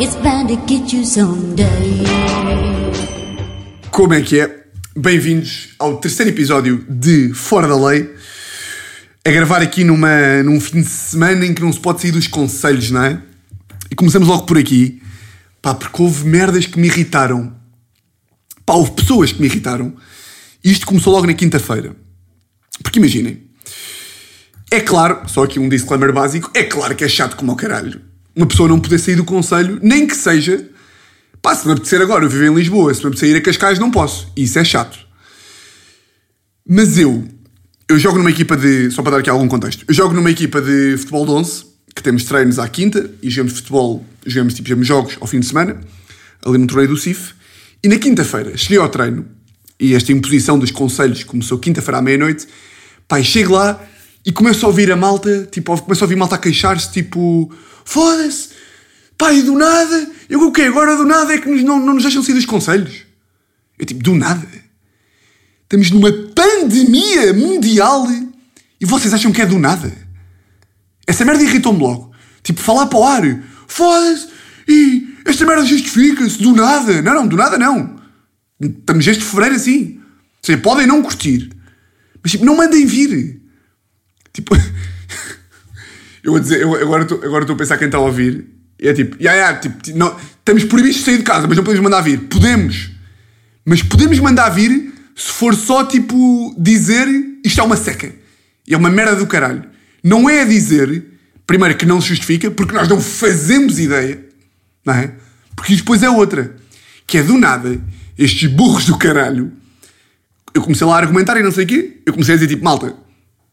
It's bound to get you someday. Como é que é? Bem-vindos ao terceiro episódio de Fora da Lei. A gravar aqui numa, num fim de semana em que não se pode sair dos conselhos, não é? E começamos logo por aqui. Pá, porque houve merdas que me irritaram. Pá, houve pessoas que me irritaram. E isto começou logo na quinta-feira. Porque imaginem. É claro, só aqui um disclaimer básico, é claro que é chato como ao caralho. Uma pessoa não poder sair do conselho, nem que seja Pá, se me apetecer agora, eu vivo em Lisboa, se me apetecer ir a Cascais, não posso. E isso é chato. Mas eu, eu jogo numa equipa de. Só para dar aqui algum contexto. Eu jogo numa equipa de futebol de 11, que temos treinos à quinta, e jogamos futebol, jogamos tipo jogamos jogos ao fim de semana, ali no torneio do CIF. E na quinta-feira, cheguei ao treino, e esta imposição dos conselhos começou quinta-feira à meia-noite. E chego lá e começo a ouvir a malta, tipo, começo a ouvir a malta a queixar-se, tipo, foda-se, Pá, e do nada, eu o quê? Agora do nada é que nos, não, não nos deixam sair dos conselhos. Eu tipo, do nada. Estamos numa pandemia mundial e vocês acham que é do nada? Essa merda irritou-me logo. Tipo, falar para o ar. Foda-se. E esta merda justifica-se. Do nada. Não, não, do nada não. Estamos este fevereiro assim. Ou seja, podem não curtir. Mas tipo, não mandem vir. Tipo... eu vou dizer, eu agora estou agora a pensar quem está a ouvir. E é tipo, yeah, yeah, tipo não, estamos proibidos de sair de casa, mas não podemos mandar vir. Podemos. Mas podemos mandar vir se for só tipo dizer isto é uma seca. É uma merda do caralho. Não é a dizer, primeiro, que não se justifica, porque nós não fazemos ideia, não é? Porque depois é outra. Que é do nada, estes burros do caralho. Eu comecei lá a argumentar e não sei o quê. Eu comecei a dizer tipo, malta,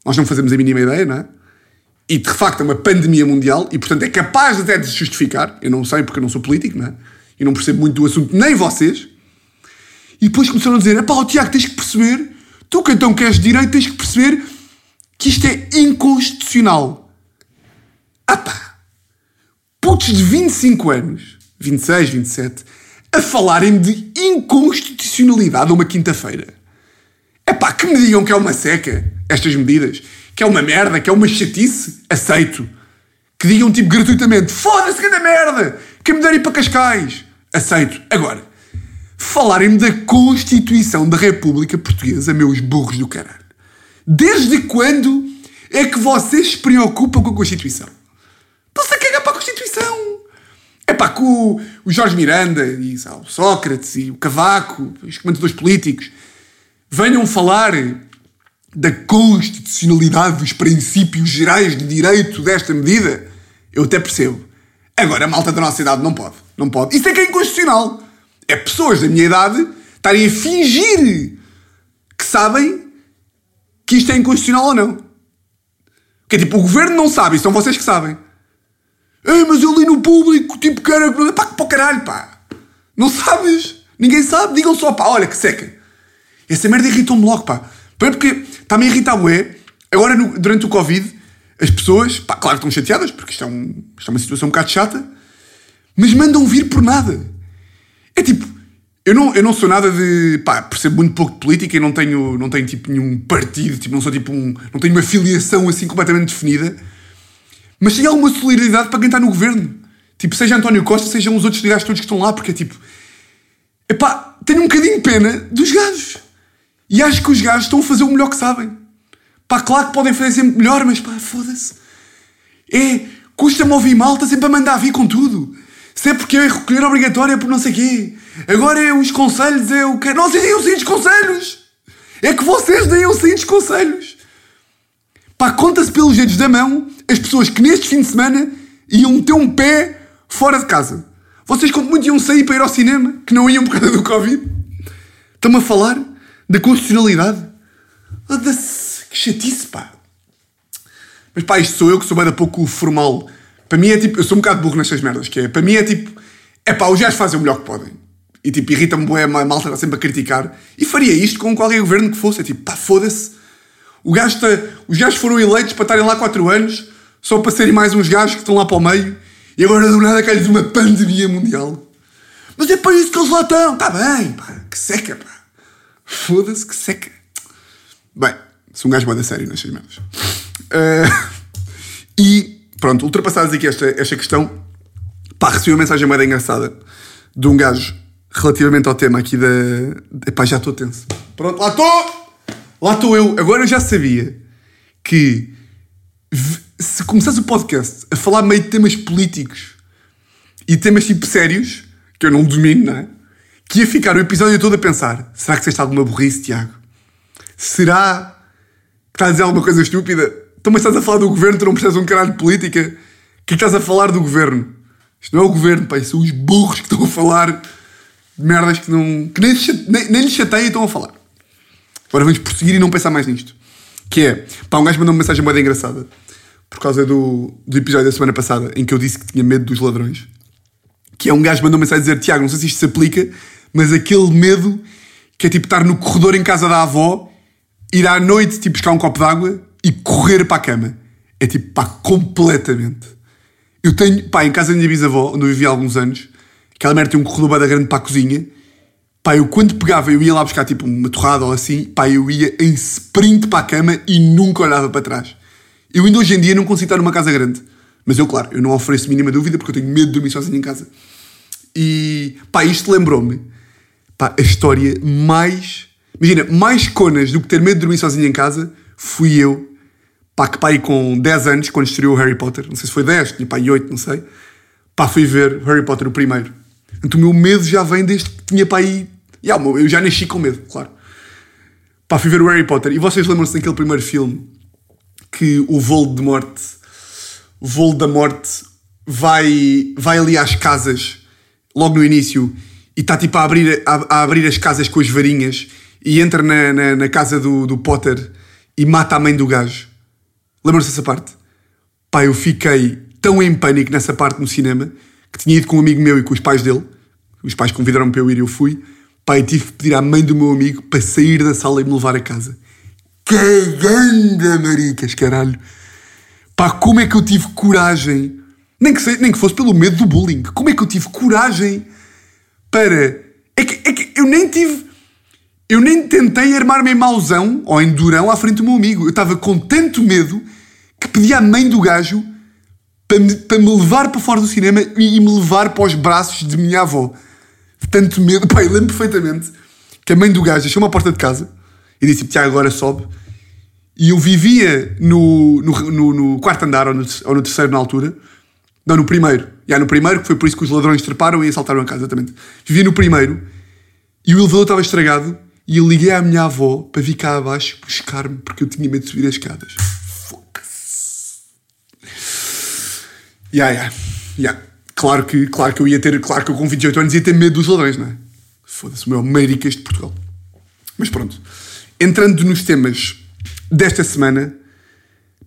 nós não fazemos a mínima ideia, não é? e de facto é uma pandemia mundial e portanto é capaz até de se justificar. Eu não sei porque eu não sou político, não é? E não percebo muito do assunto, nem vocês. E depois começaram a dizer: pá, oh, Tiago, tens que perceber, tu que então queres direito, tens que perceber que isto é inconstitucional. Ah pá, putos de 25 anos, 26, 27, a falarem de inconstitucionalidade uma quinta-feira. É pá, que me digam que é uma seca, estas medidas que é uma merda, que é uma chatice, aceito. Que digam tipo gratuitamente: foda-se que é da merda, que me derem para Cascais, aceito. Agora, falarem-me da Constituição da República Portuguesa, meus burros do caralho. Desde quando é que vocês se preocupam com a Constituição? Estão-se a cagar para a Constituição. É pá, o, o Jorge Miranda e sabe, o Sócrates e o Cavaco, os comentadores políticos, venham falar da constitucionalidade dos princípios gerais de direito desta medida, eu até percebo. Agora, a malta da nossa idade não pode. Não pode. Isso é que é inconstitucional. É pessoas da minha idade estarem a fingir que sabem que isto é inconstitucional ou não. Que é tipo, o governo não sabe, são vocês que sabem. Ei, mas eu li no público, tipo, cara, pá, para o caralho, pá. Não sabes? Ninguém sabe. Digam só, pá, olha que seca. Essa merda irritou-me logo, pá. Porque está-me a irritar, bué. Agora, no, durante o Covid, as pessoas, pá, claro que estão chateadas, porque isto é, um, isto é uma situação um bocado chata, mas mandam vir por nada. É tipo, eu não, eu não sou nada de. pá, percebo muito pouco de política e não tenho, não tenho tipo nenhum partido, tipo, não sou tipo um. não tenho uma filiação assim completamente definida, mas tenho alguma solidariedade para quem está no governo. Tipo, seja António Costa, sejam os outros gajos todos que estão lá, porque é tipo. Epá, tenho um bocadinho de pena dos gajos. E acho que os gajos estão a fazer o melhor que sabem. Pá, claro que podem fazer sempre melhor, mas pá, foda-se. É, custa-me ouvir malta sempre a mandar vir com tudo. Se é porque é recolher obrigatório é por não sei quê. Agora é os conselhos, é o que. Não, vocês deem os conselhos! É que vocês deem os conselhos! Pá, conta-se pelos dedos da mão as pessoas que neste fim de semana iam meter um pé fora de casa. Vocês, quando muito, iam sair para ir ao cinema, que não iam por causa do Covid. Estão-me a falar da constitucionalidade. Que chatice, pá. Mas pá, isto sou eu que sou bem pouco formal. Para mim é tipo, eu sou um bocado burro nestas merdas, que é, para mim é tipo, é pá, os gajos fazem o melhor que podem. E tipo, irrita-me bué, a malta está sempre a criticar. E faria isto com qualquer governo que fosse. É tipo, pá, foda-se. O gajo está, os gajos foram eleitos para estarem lá 4 anos, só para serem mais uns gajos que estão lá para o meio. E agora do nada cai-lhes uma pandemia mundial. Mas é para isso que eles lá estão. Está bem, pá, que seca, pá. Foda-se que seca. Bem, sou um gajo bom da sério nestas merdas. Uh, e pronto, ultrapassados aqui esta, esta questão, pá, recebi uma mensagem mais engraçada de um gajo relativamente ao tema aqui da. Epá, já estou tenso. Pronto, lá estou! Lá estou eu. Agora eu já sabia que se começasse o podcast a falar meio de temas políticos e temas tipo sérios, que eu não domino, não é? Que ia ficar o episódio todo a pensar: será que disseste alguma burrice, Tiago? Será que estás a dizer alguma coisa estúpida? Então, mas estás a falar do governo, tu não precisas um caralho de política? O que é que estás a falar do governo? Isto não é o governo, pá, são os burros que estão a falar de merdas que não. que nem, nem, nem lhes chateia e estão a falar. Agora vamos prosseguir e não pensar mais nisto. Que é, pá, um gajo mandou uma mensagem muito engraçada por causa do, do episódio da semana passada em que eu disse que tinha medo dos ladrões. Que é um gajo mandou uma mensagem a dizer: Tiago, não sei se isto se aplica, mas aquele medo que é tipo estar no corredor em casa da avó, ir à noite tipo buscar um copo de água e correr para a cama. É tipo, pá, completamente. Eu tenho, pá, em casa da minha bisavó, onde eu vivi há alguns anos, aquela merda tem um corredor bem grande para a cozinha. Pá, eu quando pegava, eu ia lá buscar tipo uma torrada ou assim, pá, eu ia em sprint para a cama e nunca olhava para trás. Eu ainda hoje em dia não consigo estar numa casa grande. Mas eu, claro, eu não ofereço mínima dúvida porque eu tenho medo de dormir sozinho em casa. E, pá, isto lembrou-me, pá, a história mais... Imagina, mais conas do que ter medo de dormir sozinho em casa fui eu, pá, que pá, aí com 10 anos, quando estreou o Harry Potter, não sei se foi 10, tinha pá, aí 8, não sei, pá, fui ver Harry Potter o primeiro. Então o meu medo já vem desde que tinha o meu- eu já nasci com medo, claro. Pá, fui ver o Harry Potter. E vocês lembram-se daquele primeiro filme que o Voldemort, o Voldemort vai, vai ali às casas, logo no início, e está tipo a abrir, a, a abrir as casas com as varinhas e entra na, na, na casa do, do Potter e mata a mãe do gajo. Lembram-se dessa parte? Pá, eu fiquei tão em pânico nessa parte no cinema que tinha ido com um amigo meu e com os pais dele. Os pais convidaram-me para eu ir e eu fui. Pá, eu tive que pedir à mãe do meu amigo para sair da sala e me levar a casa. Caganda, maricas, caralho. Pá, como é que eu tive coragem? Nem que, nem que fosse pelo medo do bullying. Como é que eu tive coragem para. É que, é que eu nem tive. Eu nem tentei armar-me em mauzão ou em durão à frente do meu amigo. Eu estava com tanto medo que pedi à mãe do gajo para me, para me levar para fora do cinema e, e me levar para os braços de minha avó. Tanto medo. Eu lembro perfeitamente que a mãe do gajo deixou-me à porta de casa e disse: Tiago, agora sobe. E eu vivia no, no, no- no quarto andar ou no, ou no terceiro na altura. Não, no primeiro. Já no primeiro, que foi por isso que os ladrões treparam e assaltaram a casa, exatamente. Vivia no primeiro e o elevador estava estragado e eu liguei à minha avó para vir cá abaixo buscar-me porque eu tinha medo de subir as escadas. Foda-se. Ya, ya. Claro que, claro que eu ia ter, claro que eu com 28 anos ia ter medo dos ladrões, não é? Foda-se, o meu Américas de Portugal. Mas pronto. Entrando nos temas desta semana,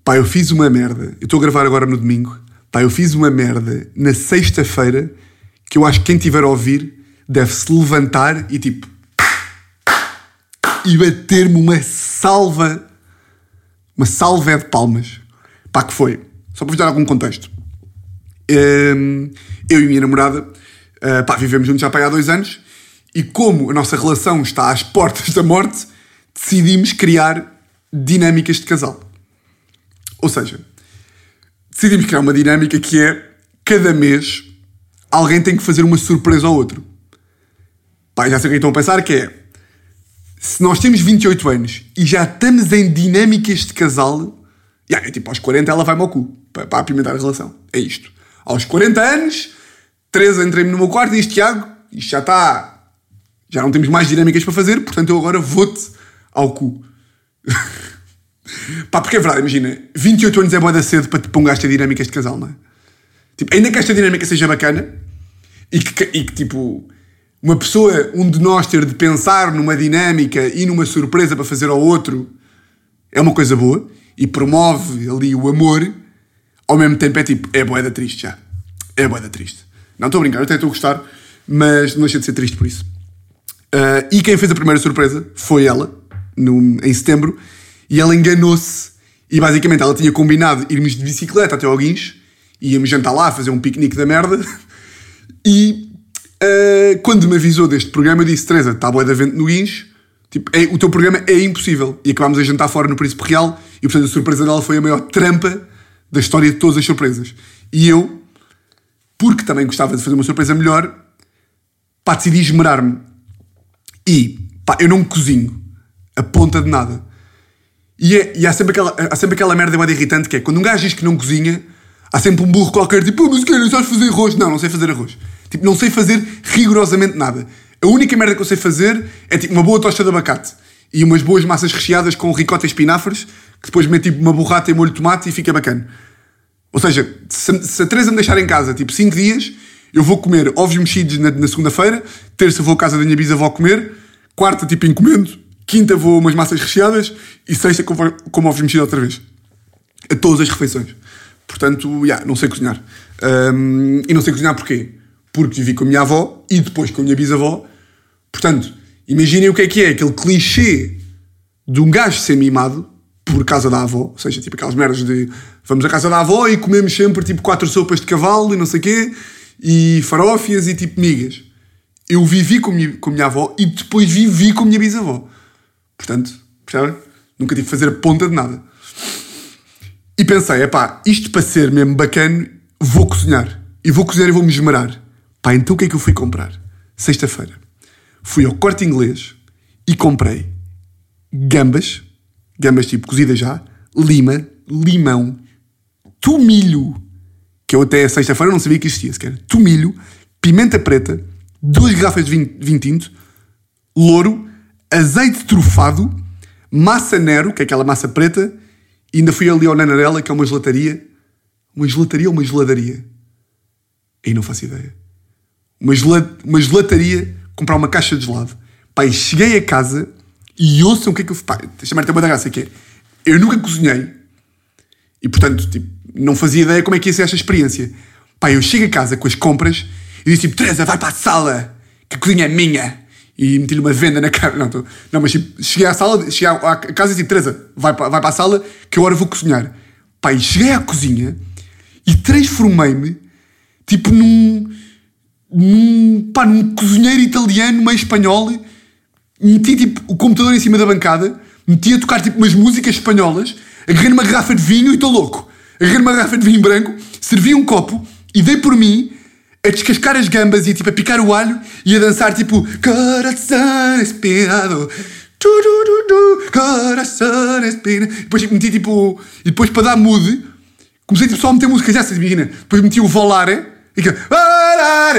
pá, eu fiz uma merda. Eu estou a gravar agora no domingo. Pá, eu fiz uma merda na sexta-feira que eu acho que quem tiver a ouvir deve se levantar e tipo. e bater-me uma salva. Uma salva de palmas. Pá, que foi? Só para vos dar algum contexto. Hum, eu e minha namorada uh, pá, vivemos juntos já pá, há dois anos e como a nossa relação está às portas da morte, decidimos criar dinâmicas de casal. Ou seja, decidimos criar uma dinâmica que é cada mês alguém tem que fazer uma surpresa ao outro. Pá, já sei o que estão a pensar que é se nós temos 28 anos e já estamos em dinâmicas de casal, já, é tipo, aos 40 ela vai-me ao cu para, para apimentar a relação. É isto. Aos 40 anos, Teresa entrei-me no meu quarto e diz: Tiago, isto já está. Já não temos mais dinâmicas para fazer, portanto eu agora vou-te ao cu. Pá, porque é verdade, imagina, 28 anos é boa da cedo para, para um gajo ter dinâmicas de casal, não é? Tipo, ainda que esta dinâmica seja bacana e que, e que, tipo, uma pessoa, um de nós ter de pensar numa dinâmica e numa surpresa para fazer ao outro é uma coisa boa e promove ali o amor, ao mesmo tempo é tipo, é boeda triste já. É boeda triste. Não estou a brincar, até estou a gostar, mas não deixa de ser triste por isso. Ah, e quem fez a primeira surpresa foi ela, no- em setembro, e ela enganou-se. E basicamente ela tinha combinado irmos de bicicleta até ao Guincho, íamos jantar lá, fazer um piquenique da merda. E ah, quando me avisou deste programa, eu disse: Teresa, está boa de vento no Guincho, tipo, é- o teu programa é impossível. E acabámos a jantar fora no Príncipe Real, e portanto a surpresa dela foi a maior trampa da história de todas as surpresas. E eu, porque também gostava de fazer uma surpresa melhor, pá, decidi esmerar-me. E, pá, eu não cozinho a ponta de nada. E, é- e há, sempre aquela, há sempre aquela merda mais irritante que é quando um gajo diz que não cozinha, há sempre um burro qualquer tipo, "Pô, mas que não sabes fazer arroz? Não, não sei fazer arroz. Tipo, não sei fazer rigorosamente nada. A única merda que eu sei fazer é tipo uma boa tosta de abacate e umas boas massas recheadas com ricota e espinafres, que depois meto tipo uma borrata e molho de tomate e fica bacana. Ou seja, se, se a Teresa me deixar em casa tipo 5 dias, eu vou comer ovos mexidos na, na segunda-feira, terça vou à casa da minha bisavó comer, quarta tipo encomendo, quinta vou umas massas recheadas e sexta como, como ovos mexidos outra vez. A todas as refeições. Portanto, yeah, não sei cozinhar. Hum, e não sei cozinhar porquê? Porque vivi com a minha avó e depois com a minha bisavó. Portanto, imaginem o que é que é aquele clichê de um gajo ser mimado por casa da avó, ou seja, tipo aquelas merdas de vamos à casa da avó e comemos sempre tipo quatro sopas de cavalo e não sei quê, e farófias e tipo migas. Eu vivi com minha, com a minha avó e depois vivi com a minha bisavó. Portanto, percebem? Nunca tive que fazer a ponta de nada. E pensei, epá, isto para ser mesmo bacana, vou cozinhar. E vou cozinhar e vou-me esmerar. Pá, então o que é que eu fui comprar? Sexta-feira. Fui ao corte inglês e comprei gambas, gambas tipo cozidas já, lima, limão, tomilho, que eu até sexta-feira não sabia que existia sequer, tomilho, pimenta preta, duas garrafas de vinho, vinho tinto, louro, azeite trufado, massa Nero, que é aquela massa preta, e ainda fui ali ao Nanarela, que é uma gelataria. Uma gelataria ou uma geladaria? Aí não faço ideia. Uma, gela, uma gelataria, comprar uma caixa de gelado. Pai, cheguei a casa e ouçam o que é que eu deixa-me ter uma da graça, que é, eu nunca cozinhei e, portanto, tipo, não fazia ideia como é que ia ser esta experiência. Pá, eu chego a casa com as compras e disse tipo, Teresa, vai para a sala, que a cozinha é minha. E meti-lhe uma venda na cara. Não, tô, não mas tipo, cheguei à sala, cheguei à casa e disse, Teresa, vai para, vai para a sala, que agora vou cozinhar. E cheguei à cozinha e transformei-me, tipo, num, num, pá, num cozinheiro italiano, meio espanhol. Meti, tipo, o computador em cima da bancada, meti a tocar, tipo, umas músicas espanholas, agarrei numa garrafa de vinho e estou louco. Agarrei numa garrafa de vinho branco, servi um copo e dei por mim a descascar as gambas e tipo a picar o alho e a dançar tipo Coração espinado tu, tu, tu, tu, Coração espinado Depois tipo, meti tipo E depois para dar mood Comecei tipo, só a meter músicas dessas, imagina Depois meti o Volare E que ah,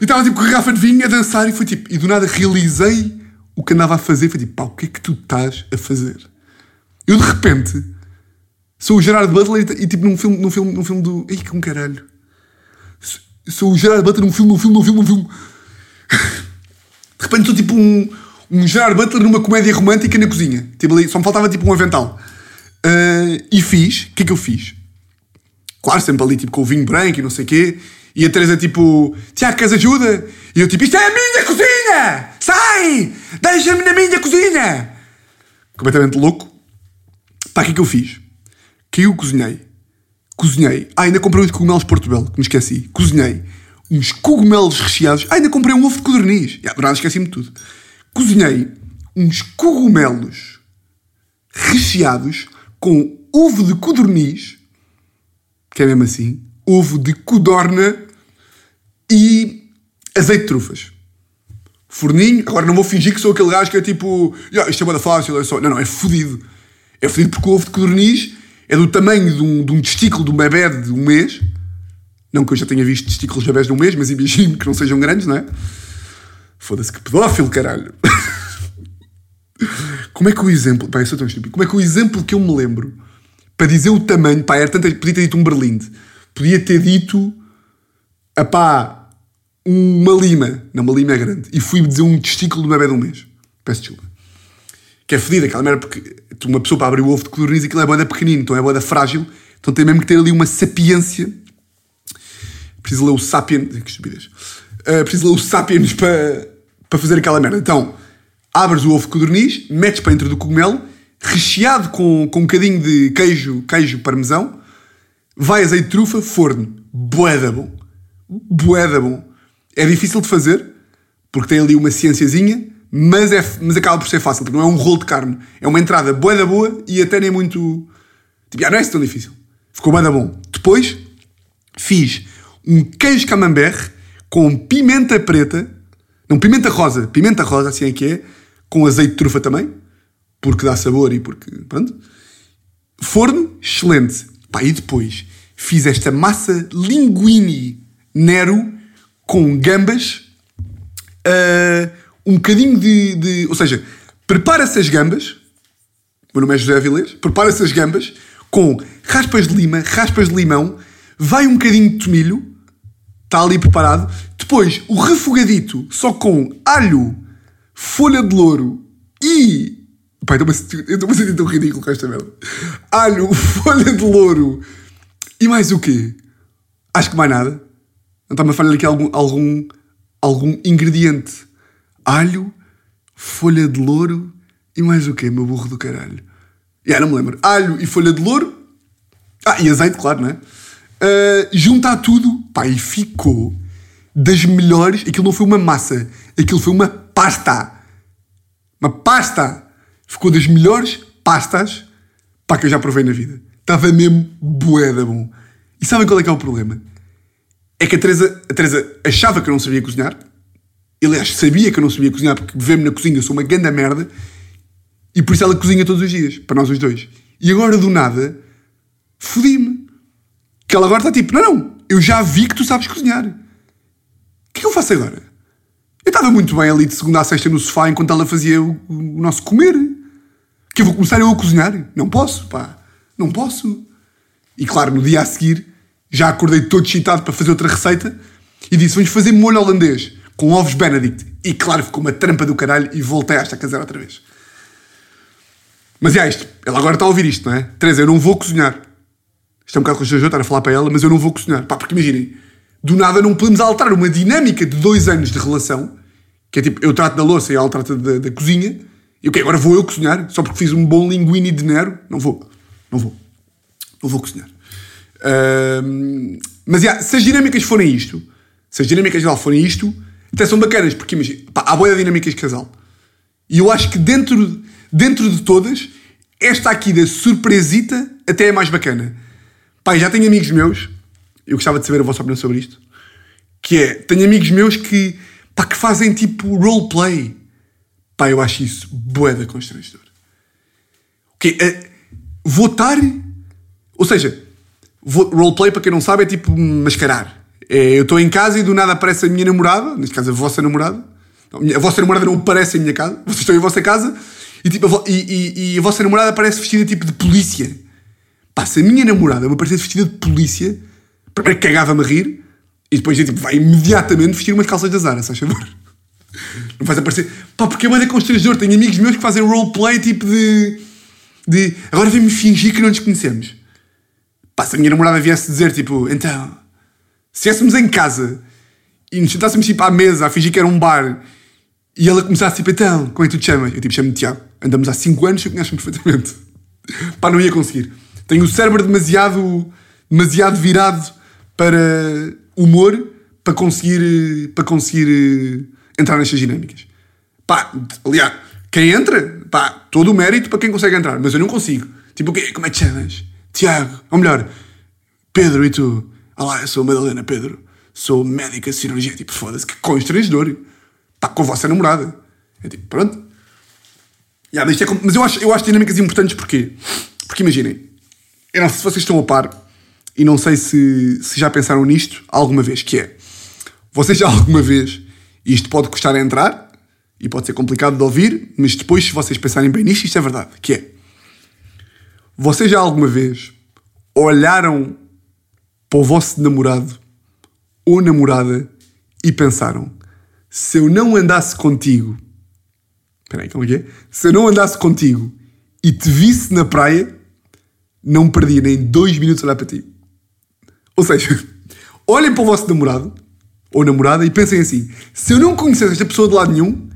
E estava tipo com a garrafa de vinho a dançar E foi tipo E do nada realizei o que andava a fazer Foi tipo, pá, o que é que tu estás a fazer? Eu de repente Sou o Gerard Butler e, tipo num filme, num filme, num filme do. Ai, com caralho. Sou o Gerard Butler num filme, num filme, num filme, num filme. De repente sou tipo um, um Gerard Butler numa comédia romântica na cozinha. Tipo ali, só me faltava tipo um avental. Uh, e fiz. O que é que eu fiz? Claro, sempre ali tipo com o vinho branco e não sei o quê. E a Teresa tipo, Tiago, queres ajuda? E eu tipo, isto é a minha cozinha! Sai! Deixa-me na minha cozinha! Completamente louco. Pá, o que é que eu fiz? que eu cozinhei. Cozinhei. Ah, ainda comprei uns cogumelos Portobello, que me esqueci. Cozinhei uns cogumelos recheados. Ah, ainda comprei um ovo de codorniz. Ah, do nada esqueci-me de tudo. Cozinhei uns cogumelos recheados com ovo de codorniz, que é mesmo assim, ovo de codorna e azeite de trufas. Forninho, agora não vou fingir que sou aquele gajo que é tipo, yeah, isto é bada fácil, é só. Não, não, é fodido. É fodido porque o ovo de codorniz é do tamanho de um, de um testículo de um bebê de um mês. Não que eu já tenha visto testículos de bebés de um mês, mas imagino que não sejam grandes, não é? Foda-se que pedófilo, caralho. Como é que o exemplo. Pá, eu sou tão estúpido. Como é que o exemplo que eu me lembro para dizer o tamanho. Pá, era tanto. Podia ter dito um berlinde. Podia ter dito. A pá. Uma lima. Não, uma lima é grande. E fui dizer um testículo de bebê de um mês. Peço desculpa. Que é fedida aquela merda porque uma pessoa para abrir o ovo de codorniz aquilo é boeda pequenino, então é boeda frágil. Então tem mesmo que ter ali uma sapiência. Preciso ler o Sapiens. Que estupidez. Uh, preciso ler o Sapiens para, para fazer aquela merda. Então, abres o ovo de codorniz, metes para dentro do cogumelo, recheado com, com um bocadinho de queijo, queijo parmesão, vai azeite de trufa, forno. Boeda bom. Boeda bom. É difícil de fazer, porque tem ali uma ciênciazinha, mas, é, mas acaba por ser fácil, porque não é um rolo de carne. É uma entrada boa da boa e até nem muito. Tipo, ah, não é tão difícil. Ficou boa da bom. Depois, fiz um queijo camembert com pimenta preta, não, pimenta rosa, pimenta rosa, assim é que é, com azeite de trufa também, porque dá sabor e porque, pronto. Forno, excelente. Pá, e depois fiz esta massa linguine nero com gambas, uh, um bocadinho de, de, Ou seja, prepara-se as gambas, o meu nome é José Avilés, prepara-se as gambas com raspas de lima, raspas de limão, vai um bocadinho de tomilho, está ali preparado. Depois, o refogadito, só com alho, folha de louro e. Pai, eu estou-me a sentir tão ridículo com esta merda. Alho, folha de louro e mais o quê? Acho que mais nada. Não está-me a falhar aqui algum, algum, algum ingrediente. Alho, folha de louro e mais o quê, meu burro do caralho? Já, não me lembro. Alho e folha de louro. Ah, e azeite, claro, não é? Uh, juntar tudo, pá, e ficou das melhores. Aquilo não foi uma massa, aquilo foi uma pasta. Uma pasta! Ficou das melhores pastas pá, que eu já provei na vida. Estava mesmo boeda bom. E sabem qual é que é o problema? É que a Teresa, a Teresa achava que eu não sabia cozinhar. Aliás, sabia que eu não sabia cozinhar porque vê-me na cozinha, sou uma grande merda. E por isso ela cozinha todos os dias, para nós os dois. E agora, do nada, fodi-me. Que ela agora está tipo, não, não, eu já vi que tu sabes cozinhar. O que é que eu faço agora? Eu estava muito bem ali de segunda a sexta no sofá enquanto ela fazia o, o nosso comer. Que eu vou começar eu a cozinhar? Não posso, pá. Não posso. E claro, no dia a seguir, já acordei todo excitado para fazer outra receita e disse: Vamos fazer molho holandês com ovos Benedict. E claro, ficou uma trampa do caralho e voltei a esta caseira outra vez. Mas é isto. Ela agora está a ouvir isto, não é? Teresa, eu não vou cozinhar. Isto é um bocado constrangedor estar a falar para ela, mas eu não vou cozinhar. Pá, porque imaginem, do nada não podemos alterar uma dinâmica de dois anos de relação, que é tipo, eu trato da louça e ela trata da, da cozinha, e o que agora vou eu cozinhar, só porque fiz um bom linguine de Nero? Não vou. Não vou. Não vou cozinhar. Uh, mas, yeah, se as dinâmicas forem isto, se as dinâmicas dela forem isto, até são bacanas, porque imagina, há boia dinâmicas de casal. E eu acho que dentro, dentro de todas, esta aqui da surpresita até é mais bacana. Pá, já tenho amigos meus, eu gostava de saber a vossa opinião sobre isto, que é, tenho amigos meus que, pá, que fazem tipo roleplay. Pá, eu acho isso boeda constrangedor. Okay, uh, votar, ou seja, roleplay, para quem não sabe, é tipo mascarar. É, eu estou em casa e do nada aparece a minha namorada, neste caso a vossa namorada. A vossa namorada não aparece em minha casa, vocês estão em vossa casa e, tipo, e, e, e a vossa namorada aparece vestida tipo de polícia. Pá, se a minha namorada me aparecesse vestida de polícia, primeiro cagava-me a rir e depois tipo, vai imediatamente vestir umas calças da Zara, se favor. Não faz aparecer. Pá, porque é uma constrangedor. Tenho amigos meus que fazem roleplay tipo de. de agora vem-me fingir que não nos conhecemos. Pá, se a minha namorada viesse dizer tipo, então, se estivéssemos em casa e nos sentássemos tipo à mesa a fingir que era um bar e ela começasse tipo, então, como é que tu te chamas? Eu tipo, chamo-me Tiago. Andamos há 5 anos e conheces-me perfeitamente. Pá, não ia conseguir. Tenho o cérebro demasiado, demasiado virado para humor para conseguir, para conseguir eh, entrar nestas dinâmicas. Pá, aliás, quem entra, pá, todo o mérito para quem consegue entrar, mas eu não consigo. Tipo? Como é que te chamas? Tiago. Ou melhor, Pedro e tu? Olá, eu sou Madalena Pedro. Sou médica cirurgia. Tipo, foda-se, que constrangedor. Pá, com a vossa namorada. É tipo, pronto. Yeah, mas, é, mas eu, acho, eu acho dinâmicas importantes porquê? Porque imaginem, eu não sei se vocês estão a par e não sei se, se já pensaram nisto alguma vez, que é vocês já alguma vez, e isto pode custar a entrar e pode ser complicado de ouvir, mas depois, se vocês pensarem bem nisto, isto é verdade, que é vocês já alguma vez olharam para o vosso namorado ou namorada e pensaram: se eu não andasse contigo, espera aí, como é que é? Se eu não andasse contigo e te visse na praia, não perdia nem dois minutos a olhar para ti. Ou seja, olhem para o vosso namorado ou namorada e pensem assim: se eu não conhecesse esta pessoa de lado nenhum,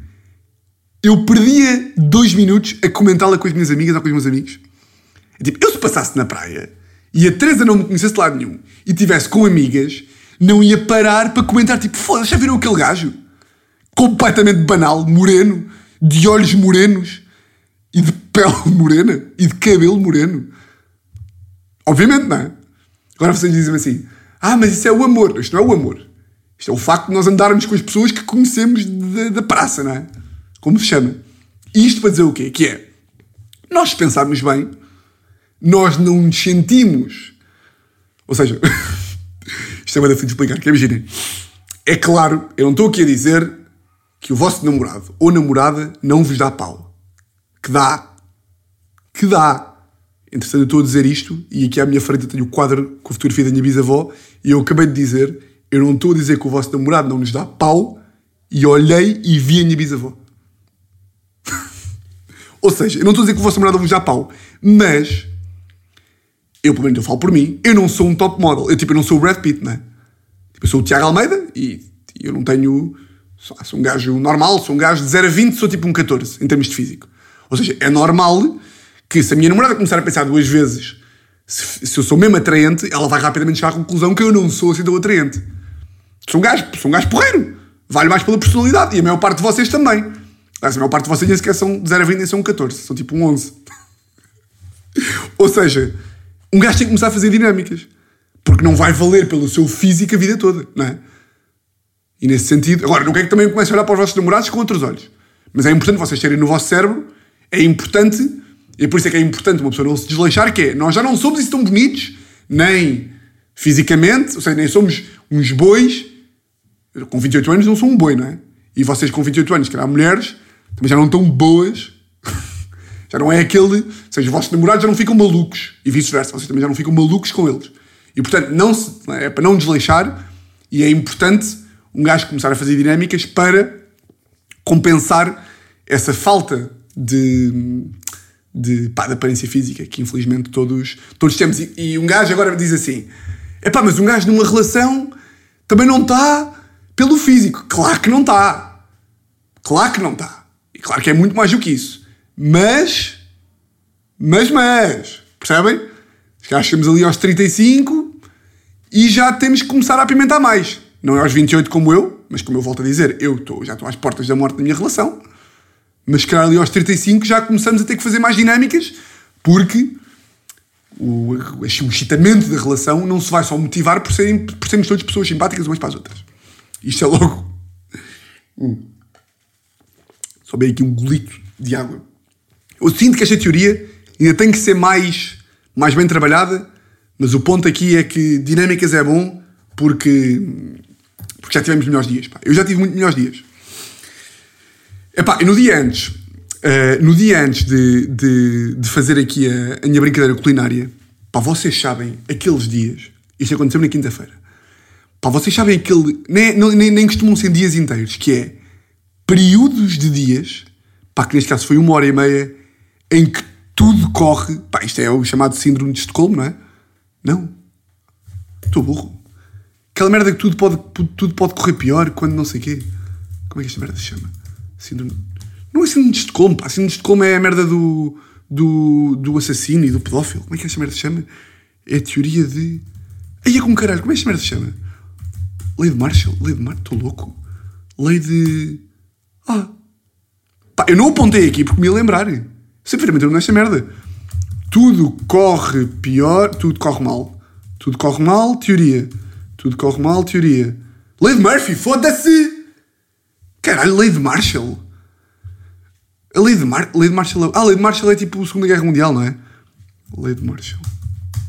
eu perdia dois minutos a comentá-la com as minhas amigas ou com os meus amigos. Tipo, eu se passasse na praia e a Teresa não me conhecesse de lado nenhum e tivesse com amigas, não ia parar para comentar tipo, foda-se, já viram aquele gajo? Completamente banal, moreno, de olhos morenos e de pele morena e de cabelo moreno. Obviamente, não é? Agora vocês dizem assim: Ah, mas isso é o amor. Isto não é o amor. Isto é o facto de nós andarmos com as pessoas que conhecemos da, praça, não é? Como se chama. E isto para dizer o quê? Que é, nós pensarmos bem, nós não nos sentimos. Ou seja, isto é bem difícil de explicar, que imaginem. É claro, eu não estou aqui a dizer que o vosso namorado ou namorada não vos dá pau. Que dá. Que dá. Entretanto, eu estou a dizer isto e aqui à minha frente eu tenho o quadro com a fotografia da minha bisavó e eu acabei de dizer, eu não estou a dizer que o vosso namorado não nos dá pau e olhei e vi a minha bisavó. Ou seja, eu não estou a dizer que o vosso namorado não vos dá pau, mas eu, pelo menos, eu falo por mim, eu não sou um top model. Eu, tipo, eu não sou o Brad Pitt, não é? Tipo, eu sou o Tiago Almeida e eu não tenho... Sou, sou um gajo normal, sou um gajo de 0 a 20, sou tipo um 14, em termos de físico. Ou seja, é normal que se a minha namorada começar a pensar duas vezes se, se eu sou mesmo atraente, ela vai rapidamente chegar à conclusão que eu não sou assim tão atraente. Sou um gajo, sou um gajo porreiro. Vale mais pela personalidade. E a maior parte de vocês também. A maior parte de vocês nem sequer são de 0 a 20, nem são um 14. São tipo um 11. Ou seja, um gajo tem que começar a fazer dinâmicas. Porque não vai valer pelo seu físico a vida toda, não é? E nesse sentido... Agora, não quero que também comecem a olhar para os vossos namorados com outros olhos. Mas é importante vocês terem no vosso cérebro... É importante... E por isso é que é importante uma pessoa não se desleixar, que é... Nós já não somos assim tão bonitos, nem fisicamente, ou seja, nem somos uns bois. Com 28 anos não sou um boi, não é? E vocês com 28 anos, que eram mulheres, também já não estão boas. Já não é aquele. Ou seja, os vossos namorados já não ficam malucos. E vice-versa, vocês também já não ficam malucos com eles. E portanto, não se, é para não desleixar, e é importante um gajo começar a fazer dinâmicas para compensar essa falta de, de, pá, de aparência física que infelizmente todos, todos temos. E, e um gajo agora diz assim: é pá, mas um gajo numa relação também não está pelo físico. Claro que não está. Claro que não está. E claro que é muito mais do que isso. Mas, mas, mas, percebem? Já chegamos ali aos 35 e já temos que começar a apimentar mais. Não é aos 28 como eu, mas como eu volto a dizer, eu tô, já estou às portas da morte da minha relação. Mas se ali aos 35 já começamos a ter que fazer mais dinâmicas, porque o, o excitamento da relação não se vai só motivar por, serem, por sermos todas pessoas simpáticas umas para as outras. Isto é logo. Hum. Só bem aqui um golito de água. Eu sinto que esta teoria ainda tem que ser mais, mais bem trabalhada, mas o ponto aqui é que dinâmicas é bom porque, porque já tivemos melhores dias. Pá. Eu já tive muito melhores dias. Epá, e no dia antes, uh, no dia antes de, de, de fazer aqui a, a, minha brincadeira culinária, pá, vocês sabem aqueles dias, isto aconteceu na quinta-feira, pá, vocês sabem aquele, nem, nem, nem costumam ser dias inteiros, que é períodos de dias, pá, que neste caso foi uma hora e meia, em que tudo corre, pá, isto é o chamado síndrome de Estocolmo, não é? Não. Estou burro. Aquela merda que tudo pode, tudo pode correr pior quando não sei quê. Como é que esta merda se chama? Síndrome. Não é síndrome de Estocolmo, pá. Síndrome de Estocolmo é a merda do, do, do assassino e do pedófilo. Como é que esta merda se chama? É a teoria de. Aí é como caralho, como é que esta merda se chama? Lei de Marshall? Lei de Marshall? Estou louco. Lei de. Ah. Pá, eu não apontei aqui porque me ia lembrar. Sempre me nesta merda. Tudo corre pior, tudo corre mal. Tudo corre mal, teoria. Tudo corre mal, teoria. De Murphy, foda-se! Caralho, de Marshall. A de, Mar de Marshall. Ah, a Lei de Marshall é tipo a Segunda Guerra Mundial, não é? De Marshall.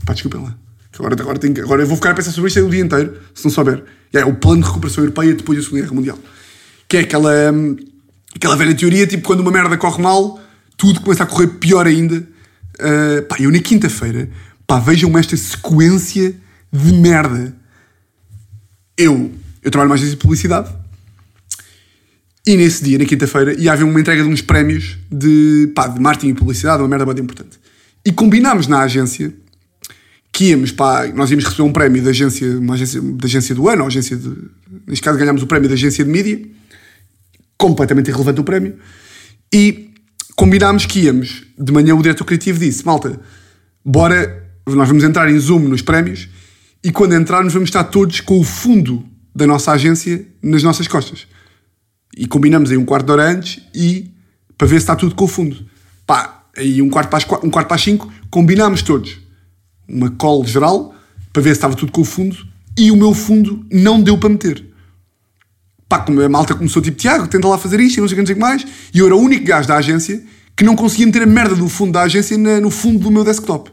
Pá, desculpem lá. Agora, agora, tenho, agora eu vou ficar a pensar sobre isto o dia inteiro, se não souber. É o plano de recuperação europeia depois da Segunda Guerra Mundial. Que é aquela, hum, aquela velha teoria, tipo, quando uma merda corre mal, tudo começa a correr pior ainda. Uh, pá, eu na quinta-feira, pá, vejam esta sequência de merda. Eu, eu trabalho mais em publicidade. E nesse dia, na quinta-feira, ia haver uma entrega de uns prémios de, pá, de marketing e publicidade, uma merda muito importante. E combinámos na agência que íamos, pá, nós íamos receber um prémio da agência, uma agência, da agência do ano, agência de, neste caso ganhámos o prémio da agência de mídia, completamente irrelevante o prémio, e combinámos que íamos, de manhã o diretor criativo disse, malta, bora, nós vamos entrar em Zoom nos prémios, e quando entrarmos vamos estar todos com o fundo da nossa agência nas nossas costas. E combinamos aí um quarto de hora antes e para ver se está tudo com o fundo. Pá, aí um quarto para as, um quarto para as cinco, combinámos todos uma call geral para ver se estava tudo com o fundo e o meu fundo não deu para meter. Pá, como a malta começou tipo, Tiago, tenta lá fazer isto e não sei o que, que mais, e eu era o único gajo da agência que não conseguia meter a merda do fundo da agência na- no fundo do meu desktop.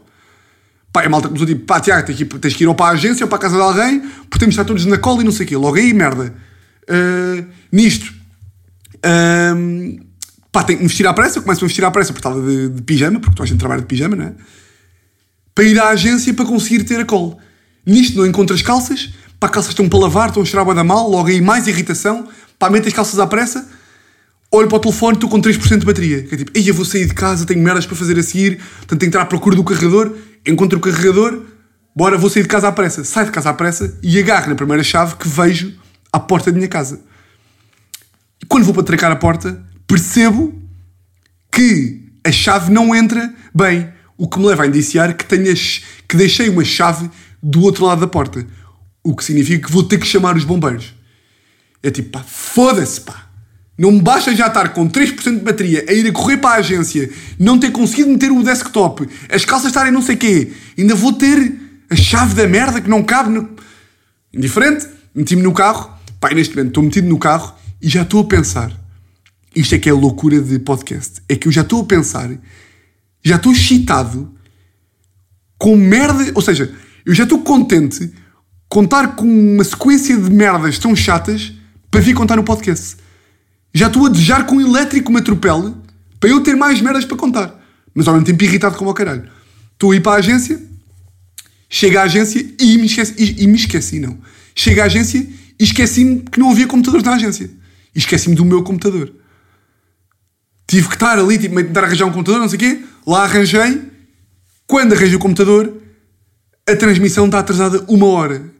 Pá, a malta começou tipo, pá, Tiago, tens que, ir, tens que ir ou para a agência ou para a casa de alguém, porque temos de estar todos na cola e não sei o quê. Logo aí, merda. Ah, nisto, ahm, pá, tenho que me vestir à pressa, eu começo a me vestir à pressa porque estava de, de pijama, porque toda a gente trabalha de pijama, não é? Para ir à agência para conseguir ter a cola. Nisto não encontro as calças, pá, calças estão para lavar, estão a cheirar da mal, logo aí mais irritação, pá, meto as calças à pressa, olho para o telefone, estou com 3% de bateria. Que é tipo, ei, eu vou sair de casa, tenho merdas para fazer a seguir, portanto tenho que entrar à procura do carregador, encontro o carregador, bora, vou sair de casa à pressa. Saio de casa à pressa e agarro na primeira chave que vejo à porta da minha casa. E quando vou para trancar a porta, percebo que a chave não entra bem. O que me leva a indiciar que, ch- que deixei uma chave do outro lado da porta. O que significa que vou ter que chamar os bombeiros. É tipo, pá, foda-se, pá. Não me basta já estar com 3% de bateria a ir a correr para a agência, não ter conseguido meter o desktop, as calças estarem não sei quê, ainda vou ter a chave da merda que não cabe no... Indiferente, meti-me no carro, pá, neste momento estou metido no carro e já estou a pensar. Isto é que é a loucura de podcast. É que eu já estou a pensar, já estou excitado com merda. Ou seja, eu já estou contente contar com uma sequência de merdas tão chatas para vir contar no podcast. Já estou a desejar que um elétrico me atropele para eu ter mais merdas para contar. Mas ao mesmo tempo irritado como ao caralho. Estou a ir para a agência, chego à agência e me esqueci. E, e me esqueci, não. Chego à agência e esqueci-me que não havia computadores na agência. E esqueci-me do meu computador. Tive que estar ali, tipo, tentar arranjar um computador, não sei o quê. Lá arranjei. Quando arranjei o computador, a transmissão está atrasada uma hora.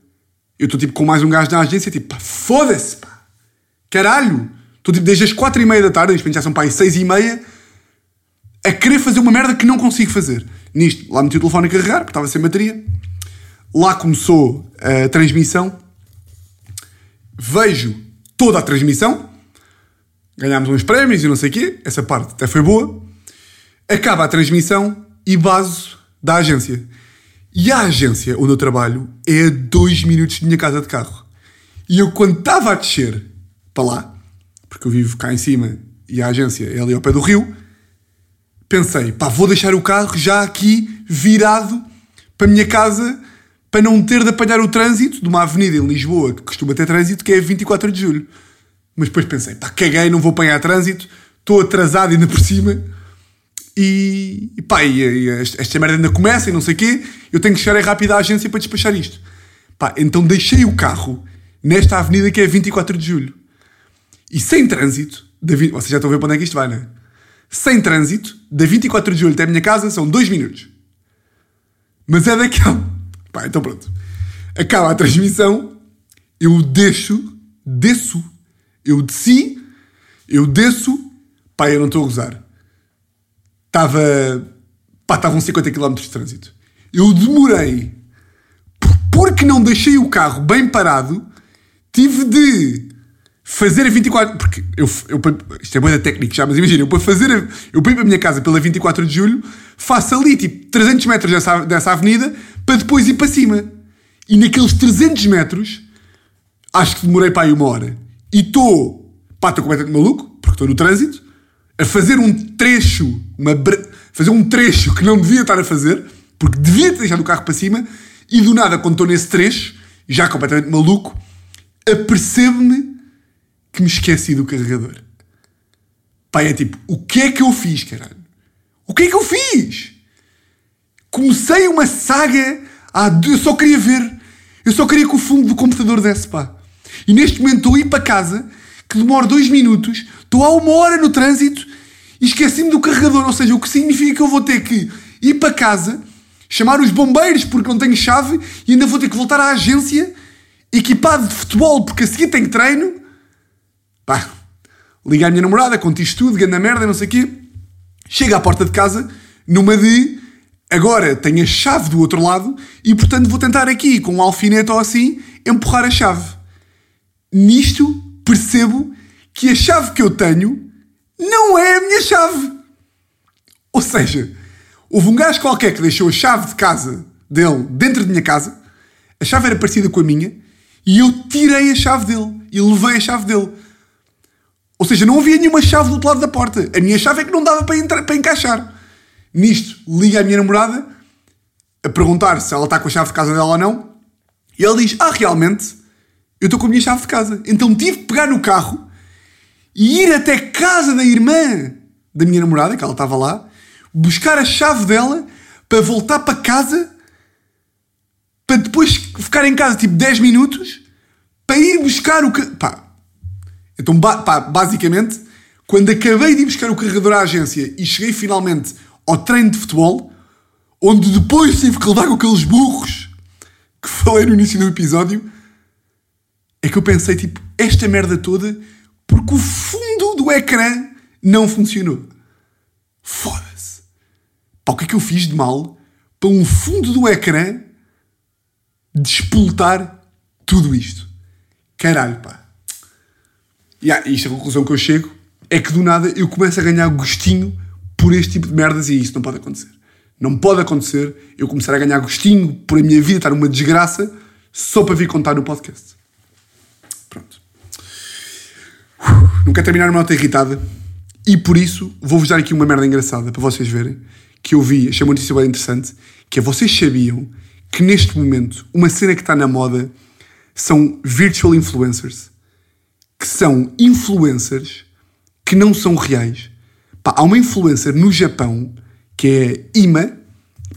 Eu estou tipo com mais um gajo na agência, tipo, pá, foda-se, pá. Caralho. Estou tipo desde as quatro e meia da tarde, neste já são pá, aí seis e meia, a querer fazer uma merda que não consigo fazer. Nisto, lá meti o telefone a carregar, porque estava sem bateria. Lá começou a transmissão. Vejo toda a transmissão. Ganhámos uns prémios e não sei o quê. Essa parte até foi boa. Acaba a transmissão e baso da agência. E a agência onde eu trabalho é a dois minutos de minha casa de carro. E eu, quando estava a descer para lá, porque eu vivo cá em cima e a agência é ali ao pé do rio, pensei, pá, vou deixar o carro já aqui virado para a minha casa para não ter de apanhar o trânsito de uma avenida em Lisboa que costuma ter trânsito, que é 24 de julho. Mas depois pensei, pá, caguei, não vou apanhar trânsito, estou atrasado ainda por cima e, e pá, e, e esta, esta merda ainda começa e não sei o quê, eu tenho que chegar rápido à agência para despachar isto. Pá, então deixei o carro nesta avenida que é 24 de julho. E sem trânsito, da vocês já estão a ver para onde é que isto vai, não é? Sem trânsito, da 24 de julho até a minha casa são 2 minutos. Mas é daquela. Pá, então pronto. Acaba a transmissão, eu deixo, desço, eu desci, eu desço, pá, eu não estou a gozar. Estava. pá, estavam 50 km de trânsito. Eu demorei, por- porque não deixei o carro bem parado, tive de fazer a 24. Porque eu, eu isto é boa técnica já, mas imagina, eu para fazer. A, eu para ir para a minha casa pela 24 de julho, faço ali tipo 300 metros dessa, dessa avenida para depois ir para cima. E naqueles 300 metros, acho que demorei para aí uma hora. E estou, pá, estou completamente maluco, porque estou no trânsito, a fazer um trecho, uma fazer um trecho que não devia estar a fazer, porque devia ter deixado o carro para cima, e do nada, quando estou nesse trecho, já completamente maluco, apercebo-me que me esqueci do carregador. Pá, é tipo, o que é que eu fiz, caralho? O que é que eu fiz? Comecei uma saga. Ah, eu só queria ver. Eu só queria que o fundo do computador desse, pá. E neste momento estou a ir para casa, que demora dois minutos, estou há uma hora no trânsito e esqueci-me do carregador. Ou seja, o que significa que eu vou ter que ir para casa, chamar os bombeiros porque não tenho chave e ainda vou ter que voltar à agência equipado de futebol porque a seguir tenho treino. Pá, liga à minha namorada, conto isto tudo, ganda merda, não sei o quê. Chega à porta de casa numa de agora tenho a chave do outro lado e portanto vou tentar aqui com um alfinete ou assim empurrar a chave. Nisto percebo que a chave que eu tenho não é a minha chave. Ou seja, houve um gajo qualquer que deixou a chave de casa dele dentro de minha casa, A chave era parecida com a minha e eu tirei a chave dele e levei a chave dele. Ou seja, não havia nenhuma chave do outro lado da porta. A minha chave é que não dava para, entrar, para encaixar. Nisto, liga a minha namorada a perguntar se ela está com a chave de casa dela ou não. E ela diz: Ah, realmente, eu estou com a minha chave de casa. Então tive que pegar no carro e ir até casa da irmã da minha namorada, que ela estava lá, buscar a chave dela para voltar para casa para depois ficar em casa tipo 10 minutos para ir buscar o. Pá. Então, pá, basicamente, quando acabei de ir buscar o carregador à agência e cheguei finalmente ao treino de futebol, onde depois tive que levar com aqueles burros que falei no início do episódio, é que eu pensei, tipo, esta merda toda porque o fundo do ecrã não funcionou. Foda-se. Pá, o que é que eu fiz de mal para um fundo do ecrã despoltar tudo isto? Caralho, pá. E yeah, isto é a conclusão que eu chego é que do nada eu começo a ganhar gostinho por este tipo de merdas e isso não pode acontecer. Não pode acontecer eu começar a ganhar gostinho por a minha vida estar uma desgraça só para vir contar no podcast. Pronto. Não quero terminar uma nota irritada e por isso vou-vos dar aqui uma merda engraçada para vocês verem que eu vi, achei uma notícia bem interessante, que é vocês sabiam que neste momento uma cena que está na moda são virtual influencers, que são influencers que não são reais. Pá, há uma influencer no Japão que é Ima,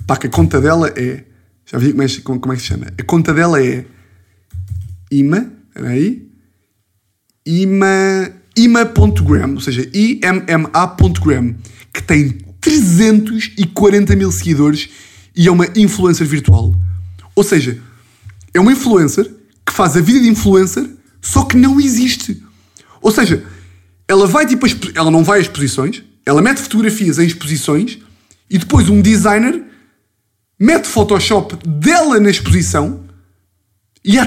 pá, que a conta dela é. Já vi como é, como é que se chama? A conta dela é Ima, espera aí. Ima. Ima.gram, ou seja, imma.gram, que tem 340 mil seguidores e é uma influencer virtual. Ou seja, é uma influencer que faz a vida de influencer, só que não existe. Ou seja, ela vai tipo, ela não vai a exposições, ela mete fotografias em exposições e depois um designer mete Photoshop dela na exposição e há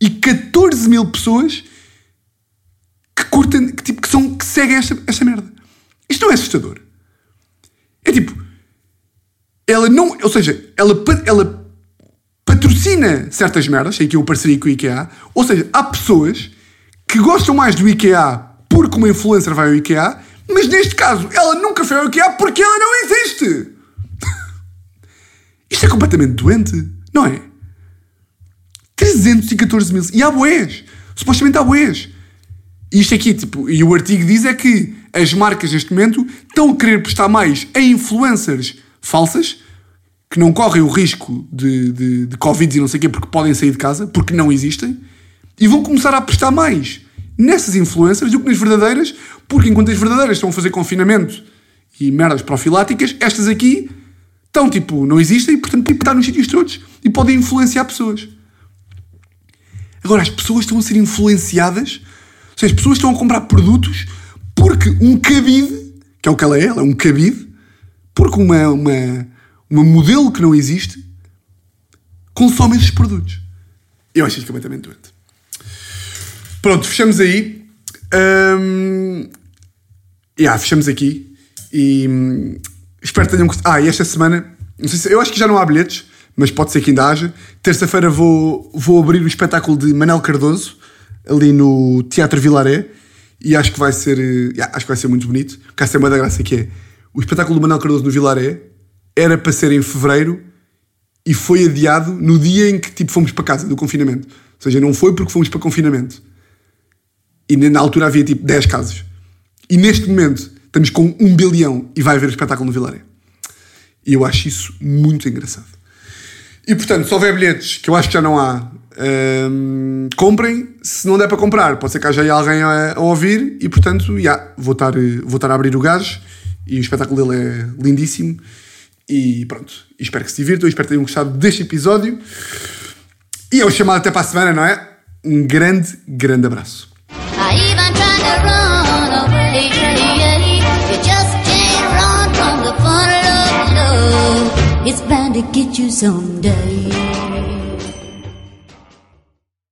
314 mil pessoas que curtem, que, tipo, que, são, que seguem esta, esta merda. Isto não é assustador. É tipo, ela não, ou seja, ela, ela patrocina certas merdas, tem aqui uma parceria com o IKEA, ou seja, há pessoas que gostam mais do IKEA porque uma influencer vai ao IKEA, mas neste caso ela nunca foi ao IKEA porque ela não existe. Isto é completamente doente, não é? 314 mil. E há boés. Supostamente há boés. E isto aqui, tipo, e o artigo diz é que as marcas neste momento estão a querer prestar mais a influencers falsas que não correm o risco de, de, de Covid e não sei o quê porque podem sair de casa, porque não existem, e vão começar a apostar mais nessas influencers do que nas verdadeiras, porque enquanto as verdadeiras estão a fazer confinamento e merdas profiláticas, estas aqui estão tipo, não existem e portanto tipo, estão nos sítios todos e podem influenciar pessoas. Agora, as pessoas estão a ser influenciadas, ou seja, as pessoas estão a comprar produtos porque um cabide, que é o que ela é, ela é um cabide, porque uma, uma, uma modelo que não existe consome esses produtos. Eu acho isto completamente doente. Pronto, fechamos aí. Um, yeah, fechamos aqui. E um, espero que tenham gostado. Ah, e esta semana, não sei se, eu acho que já não há bilhetes, mas pode ser que ainda haja. Terça-feira vou, vou abrir o espetáculo de Manel Cardoso, ali no Teatro Vilaré. E acho que vai ser, yeah, acho que vai ser muito bonito. Cá tem uma da graça que é o espetáculo do Manel Cardoso no Vilaré era para ser em fevereiro e foi adiado no dia em que tipo, fomos para casa do confinamento. Ou seja, não foi porque fomos para confinamento. E na altura havia tipo 10 casos. E neste momento estamos com um bilhão e vai haver espetáculo no Vilaré. E eu acho isso muito engraçado. E portanto, se houver bilhetes, que eu acho que já não há, hum, comprem. Se não der para comprar, pode ser que haja alguém a, a ouvir. E portanto, já, vou, estar, vou estar a abrir o gás. E o espetáculo dele é lindíssimo. E pronto, espero que se divirtam, espero que tenham gostado deste episódio. E eu chamado até para a semana, não é? Um grande, grande abraço. It's bound to get you someday.